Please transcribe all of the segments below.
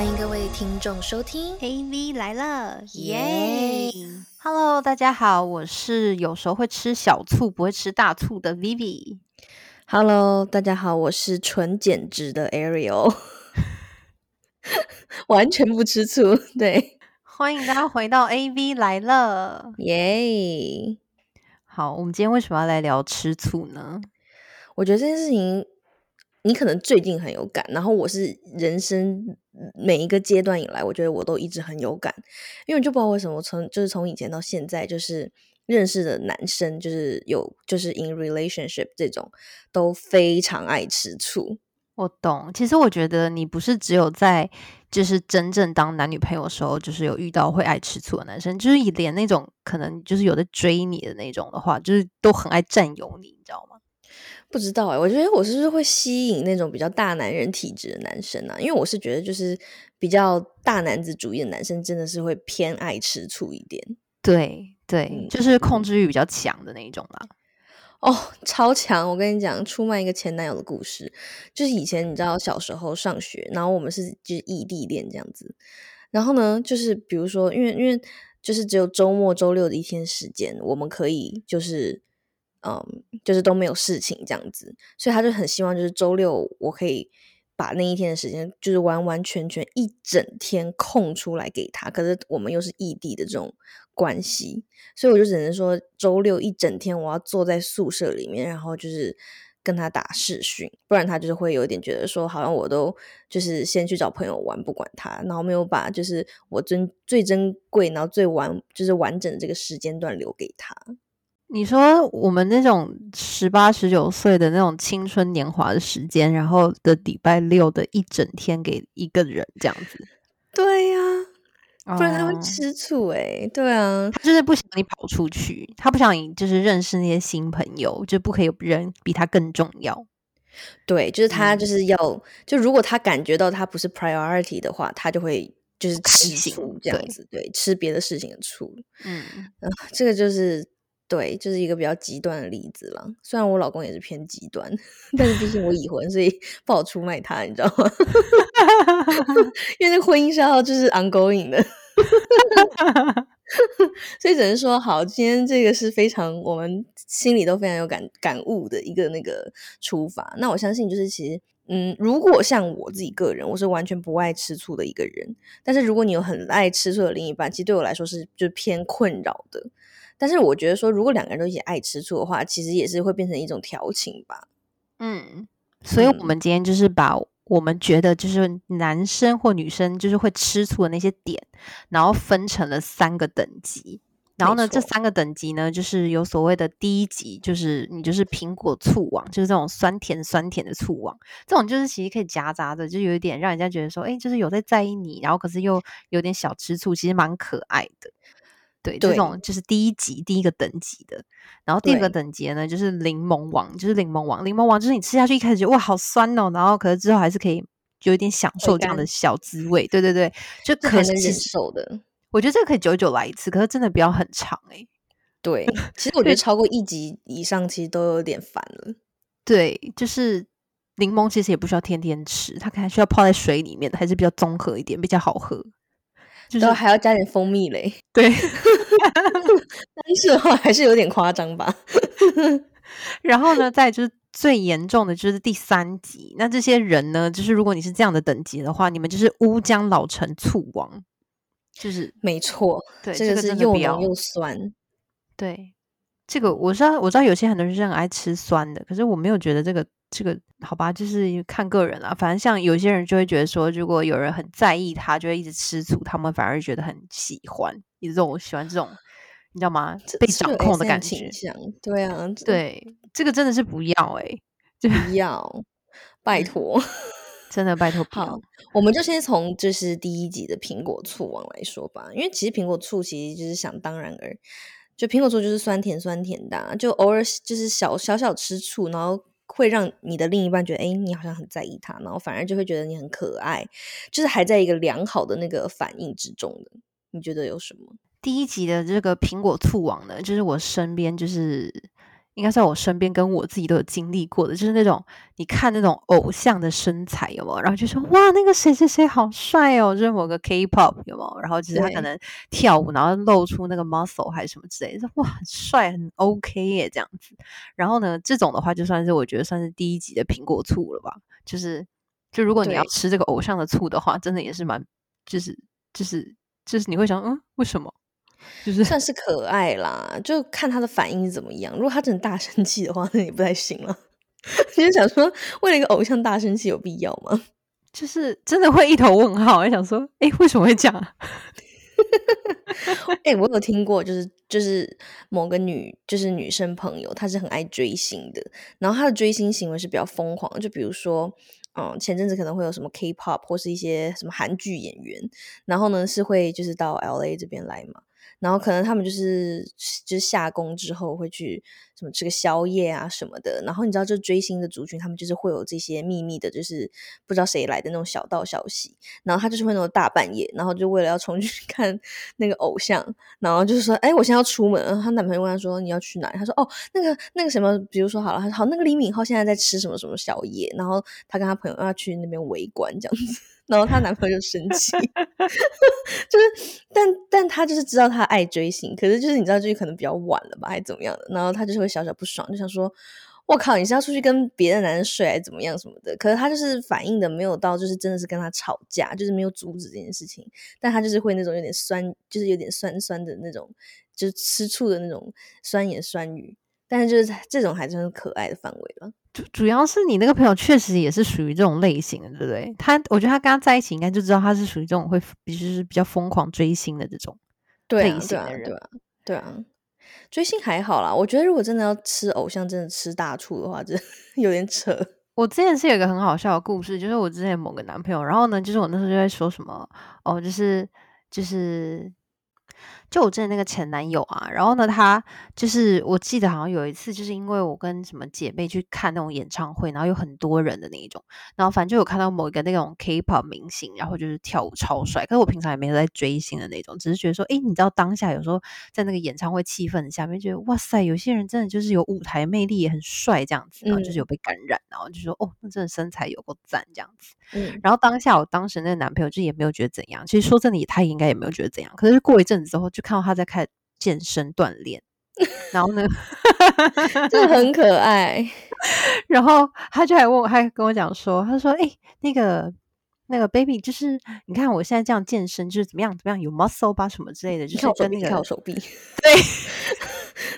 欢迎各位听众收听 AV 来了，耶！Hello，大家好，我是有时候会吃小醋不会吃大醋的 Vivi。Hello，大家好，我是纯减脂的 Ariel，完全不吃醋，对，欢迎大家回到 AV 来了。耶、好，我们今天为什么要来聊吃醋呢？我觉得这件事情你可能最近很有感，然后我是人生每一个阶段以来，我觉得我都一直很有感，因为就不知道为什么从就是从以前到现在，就是认识的男生，就是有就是 in relationship 这种都非常爱吃醋。我懂，其实我觉得你不是只有在就是真正当男女朋友的时候，就是有遇到会爱吃醋的男生，就是连那种可能就是有在追你的那种的话，就是都很爱占有你，你知道吗？不知道哎、我觉得我是不是会吸引那种比较大男人体质的男生啊？因为我是觉得就是比较大男子主义的男生，真的是会偏爱吃醋一点对对，嗯就是控制欲比较强的那一种啦。哦，超强！我跟你讲，出卖一个前男友的故事，就是以前你知道小时候上学，然后我们是就是异地恋这样子，然后呢，就是比如说，因为因为就是只有周末周六的一天时间，我们可以就是嗯，就是都没有事情这样子，所以他就很希望就是周六我可以把那一天的时间就是完完全全一整天空出来给他，可是我们又是异地的这种关系，所以我就只能说周六一整天我要坐在宿舍里面，然后就是跟他打视讯，不然他就是会有点觉得说好像我都就是先去找朋友玩，不管他，然后没有把就是我珍最珍贵，然后最完就是完整的这个时间段留给他。你说我们那种十八十九岁的那种青春年华的时间，然后的礼拜六的一整天给一个人这样子，对呀、不然他会哦。吃醋诶、对啊，他就是不想你跑出去，他不想你就是认识那些新朋友，就不可以有人比他更重要。对，就是他嗯。就是要，就如果他感觉到他不是 priority 的话，他就会就是吃醋这样对。子，对，吃别的事情的醋。嗯，啊，这个就是对，就是一个比较极端的例子了。虽然我老公也是偏极端，但是毕竟我已婚，所以不好出卖他，你知道吗？因为那婚姻是要就是 ongoing 的，所以只能说好，今天这个是非常我们心里都非常有感感悟的一个那个出发。那我相信就是其实。嗯，如果像我自己个人，我是完全不爱吃醋的一个人。但是如果你有很爱吃醋的另一半，其实对我来说是就偏困扰的。但是我觉得说，如果两个人都一起爱吃醋的话，其实也是会变成一种调情吧。嗯，所以我嗯们今天就是把我们觉得就是男生或女生就是会吃醋的那些点，然后分成了三个等级。然后呢，这三个等级呢，就是有所谓的第一级，就是你就是苹果醋王，就是这种酸甜酸甜的醋王，这种就是其实可以夹杂的，就有一点让人家觉得说，哎，就是有在在意你，然后可是又有点小吃醋，其实蛮可爱的。对，这种就是第一级第一个等级的。然后第二个等级呢，就是柠檬王，就是柠檬王。柠檬王就是你吃下去一开始觉得哇好酸哦，然后可是之后还是可以有一点享受这样的小滋味。对对对，就可能忍可是受的。我觉得这个可以久久来一次，可是真的不要很长诶、对，其实我觉得超过一级以上，其实都有点烦了。对，就是柠檬其实也不需要天天吃，它可能需要泡在水里面的，还是比较综合一点，比较好喝。就是还要加点蜂蜜嘞，对，但是的话还是有点夸张吧。然后呢，再就是最严重的就是第三级。那这些人呢，就是如果你是这样的等级的话，你们就是乌江老陈醋王，就是没错，对这个是又浓又酸。对这个我知道，我知道有些很多人是很爱吃酸的，可是我没有觉得这个这个好吧，就是看个人啦。反正像有些人就会觉得说，如果有人很在意他，就会一直吃醋，他们反而觉得很喜欢，你这种喜欢这种，你知道吗？被掌控的感觉。对啊，对，这个真的是不要诶、不要，拜嗯托。真的拜托好。我们就先从就是第一集的苹果醋王来说吧，因为其实苹果醋其实就是想当然而，就苹果醋就是酸甜酸甜的啊、就偶尔就是小小小吃醋，然后会让你的另一半觉得，哎，你好像很在意他，然后反而就会觉得你很可爱，就是还在一个良好的那个反应之中的。你觉得有什么？第一集的这个苹果醋王呢，就是我身边就是应该在我身边跟我自己都有经历过的，就是那种你看那种偶像的身材有没有？然后就说哇，那个谁谁谁好帅哦，就是某个 K-pop 有没有？然后就是他可能跳舞，然后露出那个 muscle 还是什么之类的，哇，很帅，很 OK 耶，这样子。然后呢，这种的话就算是我觉得算是第一集的苹果醋了吧。就是就如果你要吃这个偶像的醋的话，真的也是蛮，就是就是就是你会想，嗯，为什么？就是算是可爱啦，就看他的反应是怎么样。如果他真的大生气的话，那也不太行了。你就想说，为了一个偶像大生气有必要吗？就是真的会一头问号，想说，哎，为什么会这样？哎，我有听过，就是就是某个女，就是女生朋友，她是很爱追星的，然后她的追星行为是比较疯狂，就比如说，嗯，前阵子可能会有什么 K-pop 或是一些什么韩剧演员，然后呢是会就是到 LA 这边来嘛。然后可能他们就是就是下工之后会去什么吃个宵夜啊什么的。然后你知道，就追星的族群，他们就是会有这些秘密的，就是不知道谁来的那种小道消息。然后他就是会那种大半夜，然后就为了要冲去 看那个偶像，然后就是说，哎，我现在要出门。然后她男朋友问她说，你要去哪？她说，哦，那个那个什么，比如说好了，他说好，那个李敏镐现在在吃什么什么宵夜。然后她跟她朋友要去那边围观这样子。然后她男朋友就生气，就是，但但她就是知道她爱追星，可是就是你知道，就是可能比较晚了吧，还怎么样的？然后她就是会小小不爽，就想说：“我靠，你是要出去跟别的男人睡，还怎么样什么的？”可是她就是反应的没有到，就是真的是跟他吵架，就是没有阻止这件事情，但她就是会那种有点酸，就是有点酸酸的那种，就是吃醋的那种酸言酸语。但是就是这种还真是可爱的范围了。主主要是你那个朋友确实也是属于这种类型的，对不对？他我觉得他跟他在一起，应该就知道他是属于这种会，比就是比较疯狂追星的这种类型的人。对啊，对啊，追星还好啦。我觉得如果真的要吃偶像，真的吃大醋的话，这 有点扯。我之前是有一个很好笑的故事，就是我之前某个男朋友，然后呢，就是我那时候就在说什么哦，就是就是。就我之前那个前男友啊，然后呢，他就是我记得好像有一次，就是因为我跟什么姐妹去看那种演唱会，然后有很多人的那一种，然后反正就有看到某一个那种 K-pop 明星，然后就是跳舞超帅。可是我平常也没有在追星的那种，只是觉得说，哎，你知道当下有时候在那个演唱会气氛下面，觉得哇塞，有些人真的就是有舞台魅力，也很帅这样子，然后就是有被感染，然后就说哦，那真的身材有够赞这样子。嗯，然后当下我当时那个男朋友就也没有觉得怎样，其实说真的，他应该也没有觉得怎样。可是过一阵子之后就。看到他在开健身锻炼，然后呢，真的很可爱。然后他就还问我，还跟我讲说，他说：“哎，那个那个 baby，就是你看我现在这样健身，就是怎么样怎么样，有 muscle 吧什么之类的，就是跟那个跳手臂。对，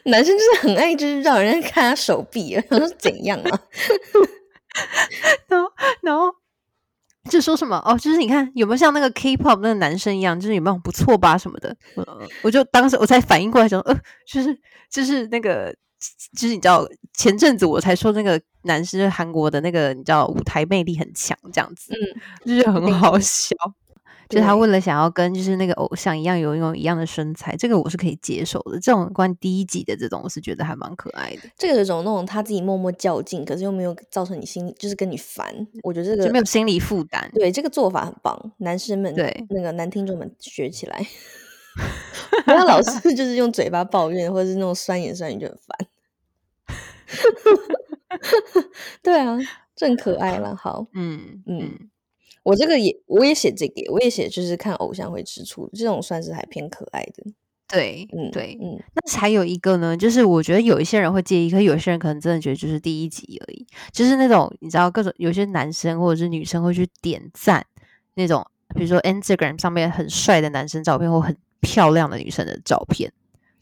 男生就是很爱，就是让人家看他手臂。他说怎样啊？然后，然后。”就说什么哦，就是你看有没有像那个 K-pop 那个男生一样，就是有没有不错吧什么的。我就当时我才反应过来，说呃，就是就是那个，就是你知道前阵子我才说那个男生韩国的那个，你知道舞台魅力很强这样子，嗯，就是很好笑。就他为了想要跟就是那个偶像一样有拥有一样的身材，这个我是可以接受的。这种关第一集的这种，我是觉得还蛮可爱的。这个有种那种他自己默默较劲，可是又没有造成你心，就是跟你烦。我觉得这个就没有心理负担。对，这个做法很棒，男生们对那个男听众们学起来，不要老是就是用嘴巴抱怨，或者是那种酸言酸语就很烦。对啊，正可爱了。好，嗯嗯。我这个也，我也写这个，我也写，就是看偶像会吃醋，这种算是还偏可爱的。对，嗯，对，嗯。那还有一个呢，就是我觉得有一些人会介意，可有些人可能真的觉得就是第一集而已，就是那种你知道，各种有些男生或者是女生会去点赞那种，比如说 Instagram 上面很帅的男生照片或很漂亮的女生的照片，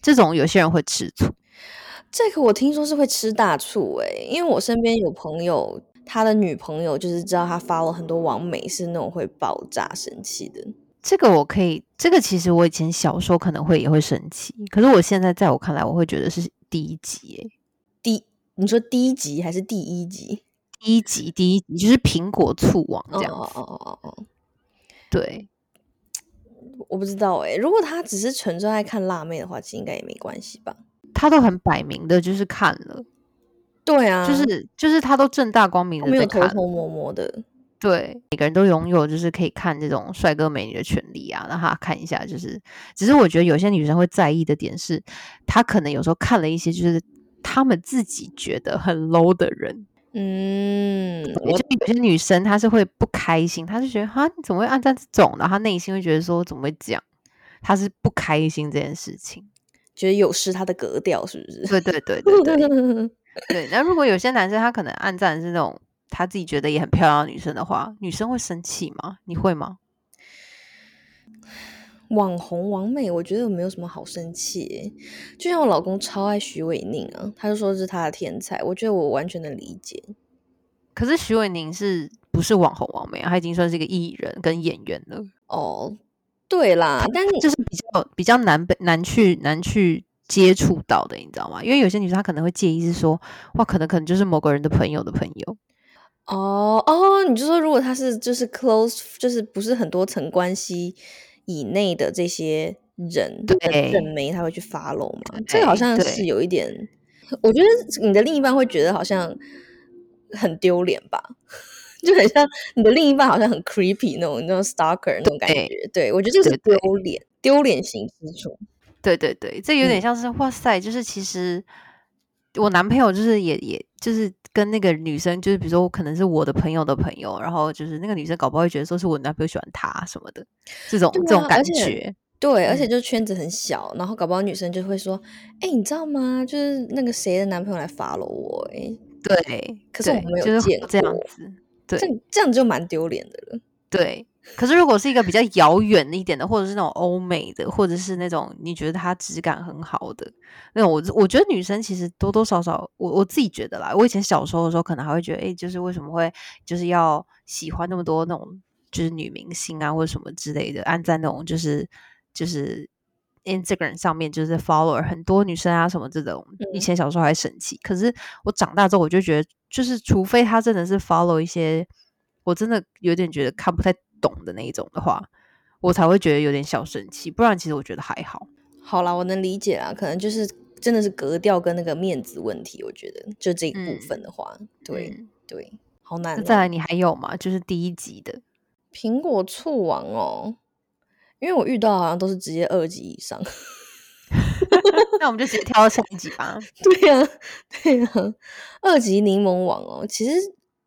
这种有些人会吃醋。这个我听说是会吃大醋诶，因为我身边有朋友。他的女朋友就是知道他发了很多网美，是那种会爆炸生气的。这个我可以，这个其实我以前小时候可能会也会生气，可是我现在在我看来，我会觉得是第一集。诶，第你说第一集还是第一集？第一集，第一集就是苹果醋网这样。哦哦哦哦哦。对，我不知道诶，如果他只是纯粹爱看辣妹的话，其实应该也没关系吧。他都很摆明的，就是看了。对啊，就是就是他都正大光明的在看，偷偷摸摸的。对，每个人都拥有就是可以看这种帅哥美女的权利啊，让他看一下。就是，只是我觉得有些女生会在意的点是，她可能有时候看了一些就是他们自己觉得很 low 的人。嗯，我就有些女生她是会不开心，她就觉得哈你怎么会按这种？然后她内心会觉得说怎么会这样？她是不开心这件事情，觉得有失她的格调，是不是？对对对对对 对。那如果有些男生他可能暗赞是那种他自己觉得也很漂亮的女生的话，女生会生气吗？你会吗？网红王美，我觉得没有什么好生气。就像我老公超爱徐伟宁啊，他就说是他的天才，我觉得我完全能理解。可是徐伟宁是不是网红王美啊？他已经算是一个艺人跟演员了。哦，对啦，但就是比较比较难被难去难去接触到的，你知道吗？因为有些女生她可能会介意，是说哇，可能可能就是某个人的朋友的朋友。哦哦，你就说如果他是就是 close，就是不是很多层关系。以内的这些人的认媒，他会去 follow 吗？这个好像是有一点，我觉得你的另一半会觉得好像很丢脸吧，就很像你的另一半好像很 creepy 那种那种 stalker 那种感觉。对我觉得这是丢脸，丢脸型之处。对对对，这有点像是哇塞，就是其实我男朋友就是也也就是跟那个女生，就是比如说可能是我的朋友的朋友，然后就是那个女生搞不好会觉得说是我男朋友喜欢她什么的。这种这种感觉，对，而且就圈子很小，然后搞不好女生就会说：“哎，你知道吗？就是那个谁的男朋友来发了我。”哎，对，可是我没有见这样子，对，这这样就蛮丢脸的了。对，可是如果是一个比较遥远一点的，或者是那种欧美的，或者是那种你觉得它质感很好的那种，我我觉得女生其实多多少少，我我自己觉得啦，我以前小时候的时候，可能还会觉得，哎，就是为什么会就是要喜欢那么多那种。就是女明星啊，或者什么之类的，按在那种就是就是 Instagram 上面，就是 follow 很多女生啊，什么这种。以前小时候还神奇，可是我长大之后，我就觉得，就是除非他真的是 follow 一些我真的有点觉得看不太懂的那一种的话，我才会觉得有点小生气。不然其实我觉得还好。好啦，我能理解啊，可能就是真的是格调跟那个面子问题。我觉得就这一部分的话，对对，好难。再来，你还有吗？就是第一集的。苹果醋王哦，因为我遇到好像都是直接二级以上，那我们就直接跳到下一集吧。对呀，对呀，二级柠檬王哦，其实，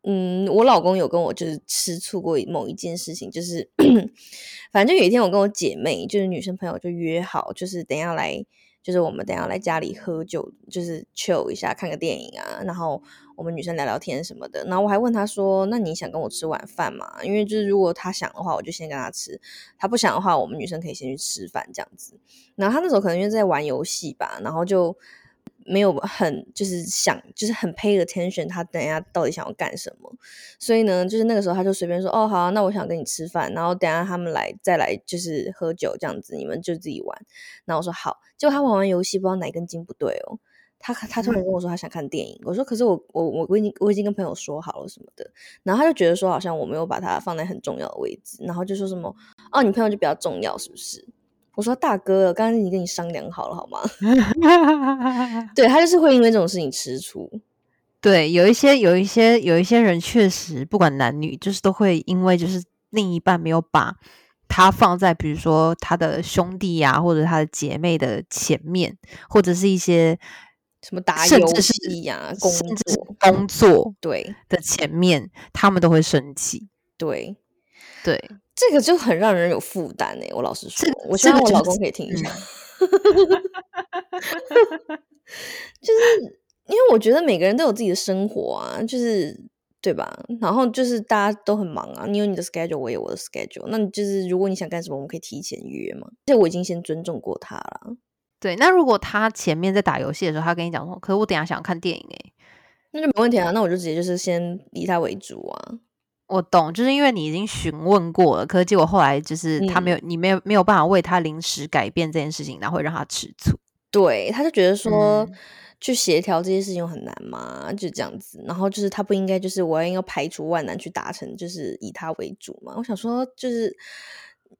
嗯，我老公有跟我就是吃醋过某一件事情，就是反正有一天我跟我姐妹就是女生朋友就约好，就是等下来。就是我们等下来家里喝酒，就是 chill 一下，看个电影啊，然后我们女生聊聊天什么的。然后我还问他说：“那你想跟我吃晚饭吗？”因为就是如果他想的话，我就先跟他吃；他不想的话，我们女生可以先去吃饭这样子。然后他那时候可能因为在玩游戏吧，然后就。没有很就是想就是很 pay attention，他等下到底想要干什么？所以呢，就是那个时候他就随便说哦好，那我想跟你吃饭，然后等下他们来再来就是喝酒这样子，你们就自己玩。然后我说好，结果他玩完游戏不知道哪根筋不对哦，他他突然跟我说他想看电影，我说可是我我我我已经我已经跟朋友说好了什么的，然后他就觉得说好像我没有把他放在很重要的位置，然后就说什么哦你朋友就比较重要是不是？我说大哥，刚刚已经跟你商量好了，好吗？对他就是会因为这种事情吃醋。对，有一些有一些有一些人确实不管男女，就是都会因为就是另一半没有把他放在比如说他的兄弟呀或者他的姐妹的前面，或者是一些什么打游戏呀、工作工作对的前面，他们都会生气。对对。这个就很让人有负担哎，我老实说，我希望我老公可以听一下，就是因为我觉得每个人都有自己的生活啊，就是对吧？然后就是大家都很忙啊，你有你的 schedule，我有我的 schedule，那你就是如果你想干什么，我们可以提前约嘛。这我已经先尊重过他了。对，那如果他前面在打游戏的时候，他跟你讲说，可是我等下想要看电影哎，那就没问题啊，那我就直接就是先以他为主啊。我懂，就是因为你已经询问过了，可是结果后来就是他没有，你没有没有办法为他临时改变这件事情，然后会让他吃醋。对，他就觉得说去协调这些事情很难嘛，就这样子。然后就是他不应该，就是我要要排除万难去达成，就是以他为主嘛。我想说，就是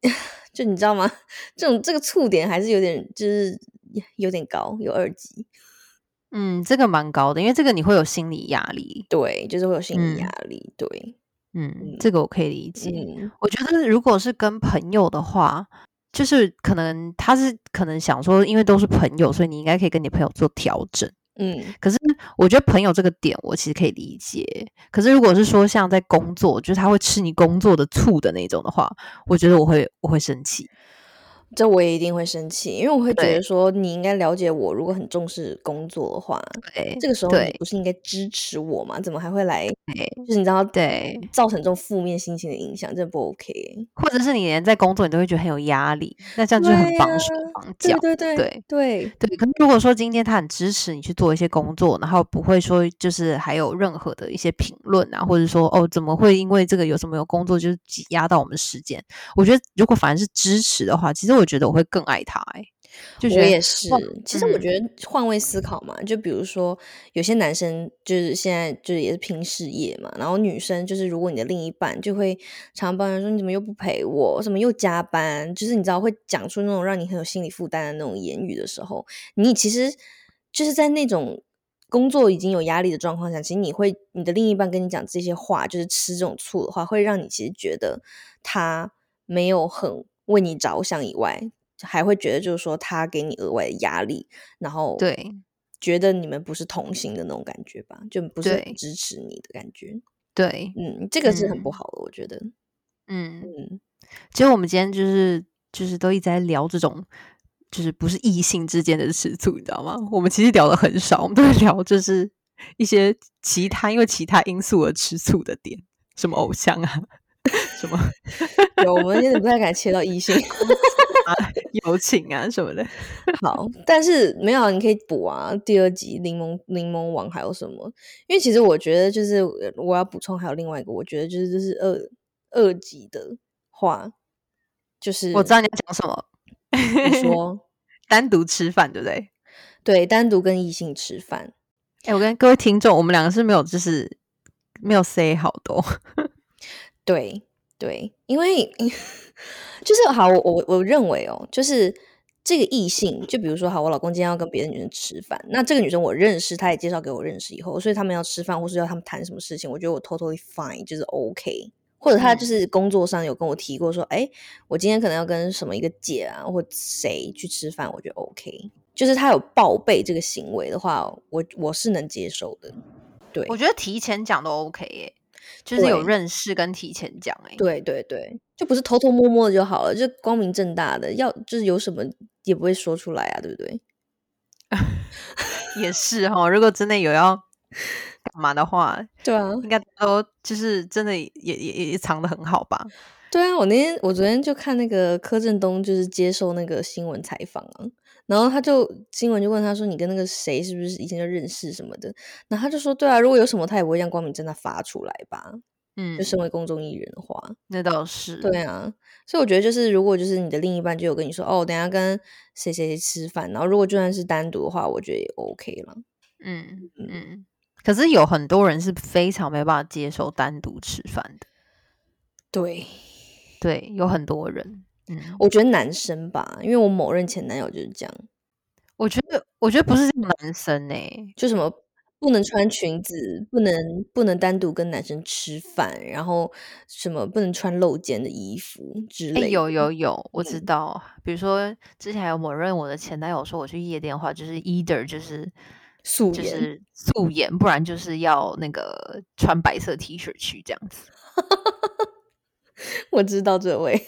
就你知道吗？这种这个触点还是有点，就是有点高，有二级。嗯，这个蛮高的，因为这个你会有心理压力。对，就是会有心理压力。对。嗯，这个我可以理解。我觉得如果是跟朋友的话，就是可能他是可能想说，因为都是朋友，所以你应该可以跟你朋友做调整。嗯，可是我觉得朋友这个点我其实可以理解。可是如果是说像在工作，就是他会吃你工作的醋的那种的话，我觉得我会我会生气。这我也一定会生气，因为我会觉得说你应该了解我，如果很重视工作的话，对这个时候不是应该支持我吗？怎么还会来？对就是你知道，对，造成这种负面心情的影响，真的不 OK 欸。或者是你连在工作你都会觉得很有压力，那这样就很对呀绑手绑脚。对对对对对，对，可是如果说今天他很支持你去做一些工作，然后不会说就是还有任何的一些评论啊，或者说哦怎么会因为这个有什么有工作就是挤压到我们时间？我觉得如果反而是支持的话，其实我觉得我会更爱他、欸，就觉得我也是哇。其实我嗯觉得换位思考嘛，就比如说有些男生就是现在就是也是拼事业嘛，然后女生就是如果你的另一半就会常常抱怨说你怎么又不陪我，怎么又加班，就是你知道会讲出那种让你很有心理负担的那种言语的时候，你其实就是在那种。工作已经有压力的状况下，其实你会，你的另一半跟你讲这些话，就是吃这种醋的话，会让你其实觉得他没有很为你着想以外，还会觉得就是说他给你额外的压力，然后对觉得你们不是同行的那种感觉吧，就不是很支持你的感觉。对，嗯，这个是很不嗯好的，我觉得。嗯，嗯，其实我们今天就是就是都一直在聊这种。就是不是异性之间的吃醋，你知道吗？我们其实聊的很少，我们都在聊就是一些其他因为其他因素而吃醋的点，什么偶像啊，什么有，我们现在不太敢切到异性。友情啊什么的。好，但是没有啊，你可以补啊。第二集柠檬柠檬王还有什么？因为其实我觉得，就是呃我要补充还有另外一个，我觉得就是这是二二级的话，就是我知道你要讲什么，你说 单独吃饭，对不对？对，单独跟异性吃饭，哎、我跟各位听众，我们两个是没有就是没有 say 好多，对对，因为 就是好，我我我认为哦，就是这个异性，就比如说好，我老公今天要跟别的女生吃饭，那这个女生我认识，她也介绍给我认识以后，所以他们要吃饭或是要他们谈什么事情，我觉得我 totally fine，就是 OK。或者他就嗯是工作上有跟我提过说，哎、我今天可能要跟什么一个姐啊或谁去吃饭，我觉得 OK。就是他有报备这个行为的话，我我是能接受的。对我觉得提前讲都 OK 耶、就是有对认识跟提前讲哎、对对对，就不是偷偷摸摸的就好了，就光明正大的，要就是有什么也不会说出来啊，对不对？也是哈。如果真的有要干嘛的话，对啊，应该都就是真的也也也也藏的很好吧？对啊，我那天我昨天就看那个柯震东就是接受那个新闻采访啊，然后他就新闻就问他说：“你跟那个谁是不是以前就认识什么的？”然后他就说：“对啊，如果有什么他也不会这样光明正大发出来吧？嗯就，身为公众艺人的话，那倒是。对啊，所以我觉得就是如果就是你的另一半就有跟你说哦，等下跟谁谁谁吃饭，然后如果就算是单独的话，我觉得也 OK 了。嗯嗯。可是有很多人是非常没办法接受单独吃饭的，对，对，有很多人。嗯，我觉得男生吧，因为我某任前男友就是这样，我觉得我觉得不是男生呢、就什么不能穿裙子，不能不能单独跟男生吃饭，然后什么不能穿露肩的衣服之哎、类的。有有有，我知嗯道。比如说，之前还有某任我的前男友说，我去夜店的话，就是 either 就是素颜是素颜，不然就是要那个穿白色 T 恤去这样子。我知道这位，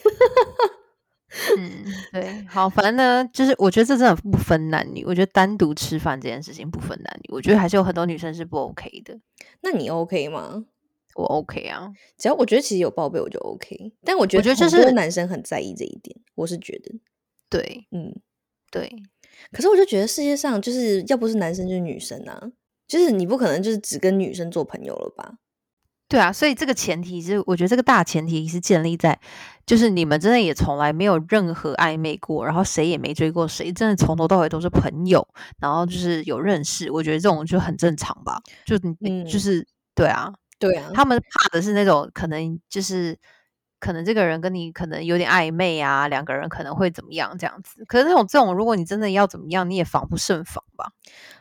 嗯，对，好，反正呢，就是我觉得这真的不分男女。我觉得单独吃饭这件事情不分男女，我觉得还是有很多女生是不 OK 的。那你 OK 吗？我 OK 啊，只要我觉得其实有报备我就 OK，但我觉得就是男生很在意这一点，我是觉得，对嗯，对，可是我就觉得世界上就是要不是男生就是女生啊，就是你不可能就是只跟女生做朋友了吧？对啊，所以这个前提是，我觉得这个大前提是建立在，就是你们真的也从来没有任何暧昧过，然后谁也没追过谁，真的从头到尾都是朋友，然后就是有认识，我觉得这种就很正常吧。就你、嗯就是对啊，对啊，他们怕的是那种可能就是可能这个人跟你可能有点暧昧啊，两个人可能会怎么样这样子。可是那种这种，如果你真的要怎么样，你也防不胜防吧。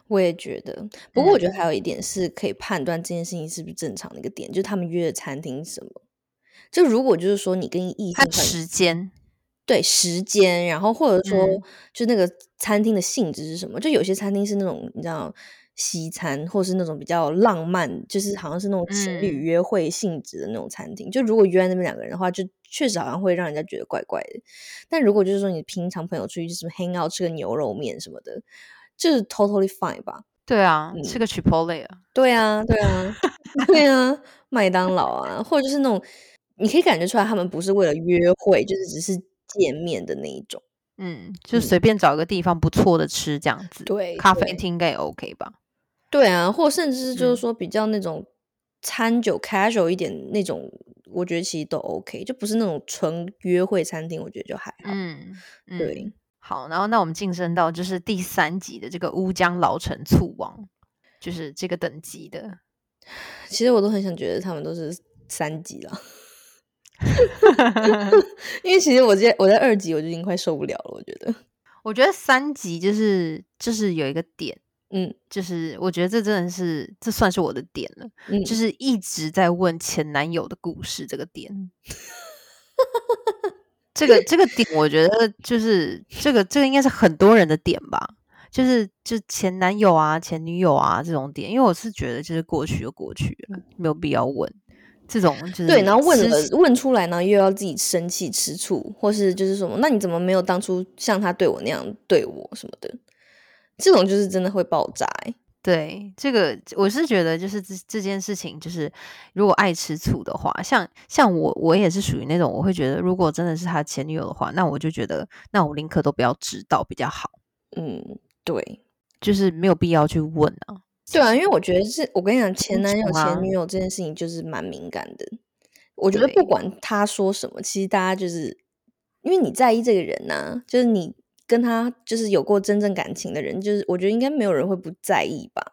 我也觉得，不过我觉得嗯还有一点是可以判断这件事情是不是正常的一个点，就是他们约的餐厅什么。就如果就是说你跟异性时间，对时间，然后或者说嗯就那个餐厅的性质是什么？就有些餐厅是那种你知道西餐，或是那种比较浪漫，就是好像是那种情侣嗯约会性质的那种餐厅。就如果约在那边两个人的话，就确实好像会让人家觉得怪怪的。但如果就是说你平常朋友出去什么 hang out 吃个牛肉面什么的，就是 totally fine 吧。对啊，嗯吃个 Chipotle 啊，对啊，对啊，对啊，麦当劳啊，或者就是那种你可以感觉出来，他们不是为了约会，就是只是见面的那一种。嗯，就嗯随便找一个地方不错的吃这样子，对咖啡厅应该也 OK 吧？对啊，或甚至是就是嗯。说比较那种餐酒 casual 一点那种，我觉得其实都 OK，就不是那种纯约会餐厅，我觉得就还好。嗯，嗯对，好，然后那我们晋升到就是第三级的这个乌江老城醋王，就是这个等级的。其实我都很想觉得他们都是三级了，因为其实我在我在二级我就已经快受不了了，我觉得，我觉得三级就是就是有一个点，嗯就是我觉得这真的是这算是我的点了，嗯，就是一直在问前男友的故事这个点。这个这个点，我觉得就是这个这个应该是很多人的点吧，就是就前男友啊、前女友啊这种点，因为我是觉得就是过去就过去了，没有必要问这种就是对，然后问了问出来，呢又要自己生气吃醋，或是就是什么，那你怎么没有当初像他对我那样对我什么的？这种就是真的会爆炸、欸。对，这个我是觉得，就是这这件事情，就是如果爱吃醋的话，像像我，我也是属于那种，我会觉得，如果真的是他前女友的话，那我就觉得，那我宁可都不要知道比较好，嗯，对，就是没有必要去问啊。对啊，因为我觉得是我跟你讲，前男友、前女友这件事情就是蛮敏感的。我觉得不管他说什么，其实大家就是因为你在意这个人呐、就是你跟他就是有过真正感情的人，就是我觉得应该没有人会不在意吧。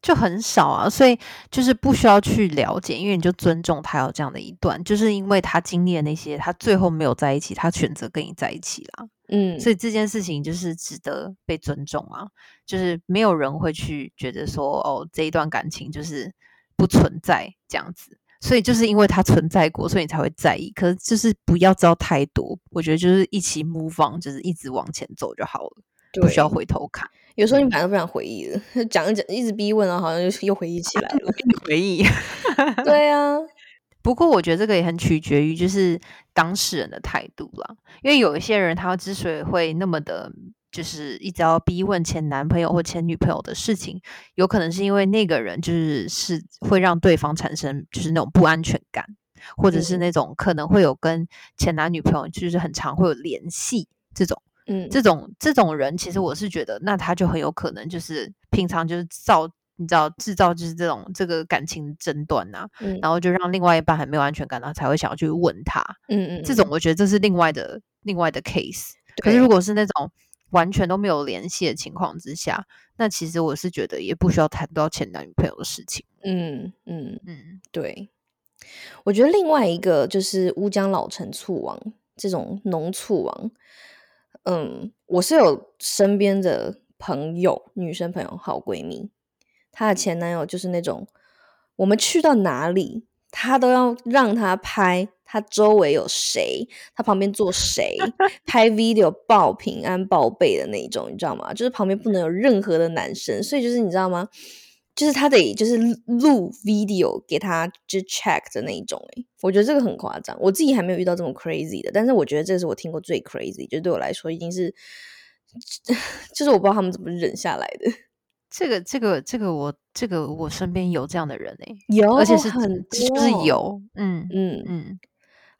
就很少啊，所以就是不需要去了解，因为你就尊重他有这样的一段，就是因为他经历了那些，他最后没有在一起，他选择跟你在一起啦。嗯，所以这件事情就是值得被尊重啊，就是没有人会去觉得说哦这一段感情就是不存在这样子，所以就是因为它存在过，所以你才会在意。可是就是不要知道太多，我觉得就是一起 move on，就是一直往前走就好了，不需要回头看。有时候你本来都不想回忆了，讲一讲，一直逼问，然后好像又又回忆起来了。回忆。对啊，不过我觉得这个也很取决于就是当事人的态度啦，因为有一些人他之所以会那么的，就是一直要逼问前男朋友或前女朋友的事情，有可能是因为那个人就是是会让对方产生就是那种不安全感，或者是嗯那种可能会有跟前男女朋友就是很常会有联系这种。嗯，这种这种人，其实我是觉得，那他就很有可能就是平常就是造，你知道制造就是这种这个感情争端呐、嗯然后就让另外一半很没有安全感，然后才会想要去问他。嗯嗯，这种我觉得这是另外的另外的 case。可是如果是那种完全都没有联系的情况之下，那其实我是觉得也不需要谈到前男女朋友的事情。嗯嗯，嗯对，我觉得另外一个就是乌江老陈醋王这种浓醋王，嗯，我是有身边的朋友，女生朋友好闺蜜，她的前男友就是那种，我们去到哪里，她都要让她拍。他周围有谁？他旁边坐谁？拍 video 报平安报备的那一种，你知道吗？就是旁边不能有任何的男生，所以就是你知道吗？就是他得就是录 video 给他就 check 的那一种、欸，我觉得这个很夸张，我自己还没有遇到这么 crazy 的，但是我觉得这是我听过最 crazy，就对我来说已经是，就是我不知道他们怎么忍下来的。这个这个这个我这个我身边有这样的人哎、有，而且是很就是多，有，嗯嗯，嗯，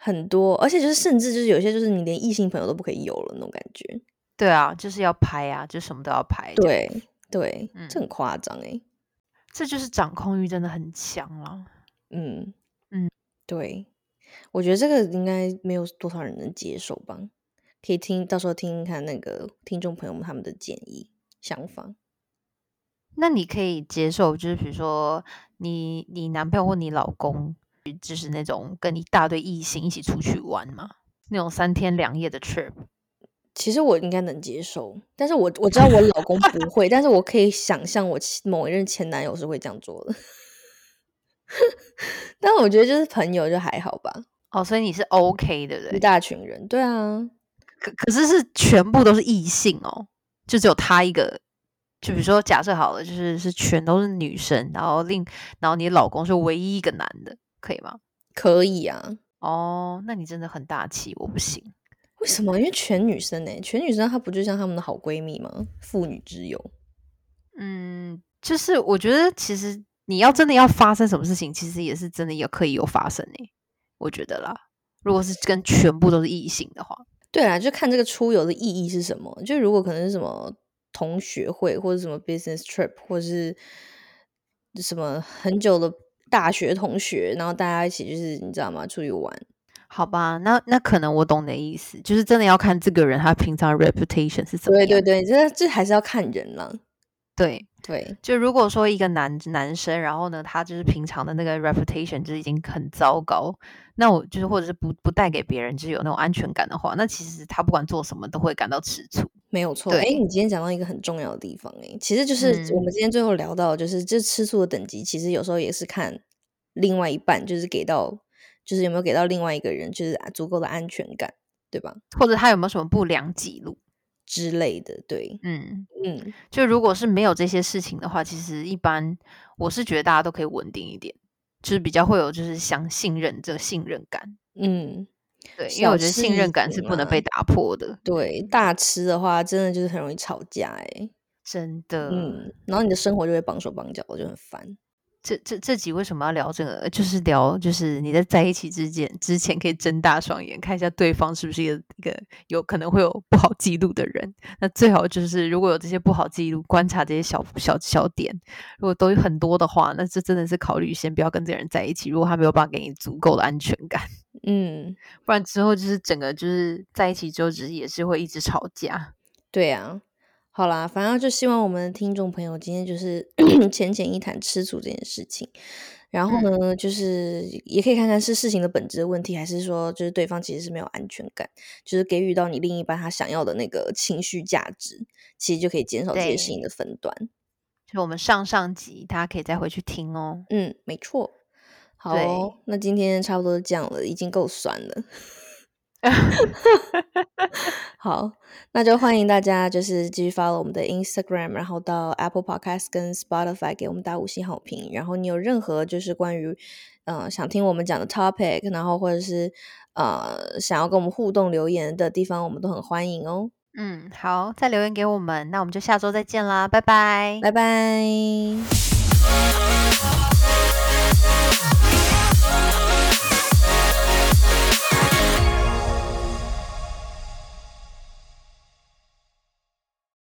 很多，而且就是甚至就是有些就是你连异性朋友都不可以有了那种感觉。对啊，就是要拍啊，就什么都要拍。对对，这嗯很夸张哎。这就是掌控欲真的很强了。嗯嗯，对，我觉得这个应该没有多少人能接受吧。可以听到时候听听看那个听众朋友们他们的建议想法。那你可以接受，就是比如说你你男朋友或你老公，就是那种跟一大堆异性一起出去玩嘛？那种三天两夜的 trip，其实我应该能接受，但是我我知道我老公不 会，但是我可以想象我其某一任前男友是会这样做的。但我觉得就是朋友就还好吧，哦，所以你是 OK 对不一？大群人，对啊，可可是是全部都是异性哦，就只有他一个就比如说假设好了，就是是全都是女生，然后另然后你老公是唯一一个男的，可以吗？可以啊。哦，那你真的很大气，我不行。为什么？因为全女生呢，全女生她不就像她们的好闺蜜吗？妇女之友。嗯，就是我觉得其实你要真的要发生什么事情，其实也是真的也可以有发生诶。我觉得啦，如果是跟全部都是异性的话，对啊，就看这个出游的意义是什么。就如果可能是什么同学会，或者什么 business trip，或者是什么很久的大学同学，然后大家一起就是你知道吗？出去玩。好吧，那那可能我懂你的意思，就是真的要看这个人他平常 reputation 是怎么样。对对对，这这还是要看人了。对对，就如果说一个男男生，然后呢，他就是平常的那个 reputation 就是已经很糟糕，那我就是或者是不不带给别人就是有那种安全感的话，那其实他不管做什么都会感到吃醋。没有错。哎，你今天讲到一个很重要的地方，哎，其实就是我们今天最后聊到，就是这吃醋的等级，其实有时候也是看另外一半，就是给到。就是有没有给到另外一个人，就是足够的安全感，对吧？或者他有没有什么不良记录之类的？对，嗯嗯。就如果是没有这些事情的话，其实一般我是觉得大家都可以稳定一点，就是比较会有就是相信任这信任感。嗯，对，因为我觉得信任感是不能被打破的。对，大吃的话，真的就是很容易吵架，哎，真的。嗯，然后你的生活就会绑手绑脚，我就很烦。这这这集为什么要聊这个？就是聊，就是你在在一起之间之前可以睁大双眼看一下对方是不是一个一个有可能会有不好记录的人。那最好就是如果有这些不好记录，观察这些小小小点，如果都有很多的话，那这真的是考虑先不要跟这个人在一起。如果他没有办法给你足够的安全感，嗯，不然之后就是整个就是在一起之后，只是也是会一直吵架。对啊。好啦，反正就希望我们的听众朋友今天就是 浅浅一谈吃醋这件事情，然后呢，就是也可以看看是事情的本质的问题，还是说就是对方其实是没有安全感，就是给予到你另一半他想要的那个情绪价值，其实就可以减少这些事情的分段。就我们上上集大家可以再回去听哦。嗯，没错。好，那今天差不多这样了，已经够酸了。好，那就欢迎大家就是继续 follow 我们的 Instagram，然后到 Apple Podcast 跟 Spotify 给我们打五星好评。然后你有任何就是关于呃想听我们讲的 topic，然后或者是呃想要跟我们互动留言的地方，我们都很欢迎哦。嗯，好，再留言给我们，那我们就下周再见啦，拜拜，拜拜。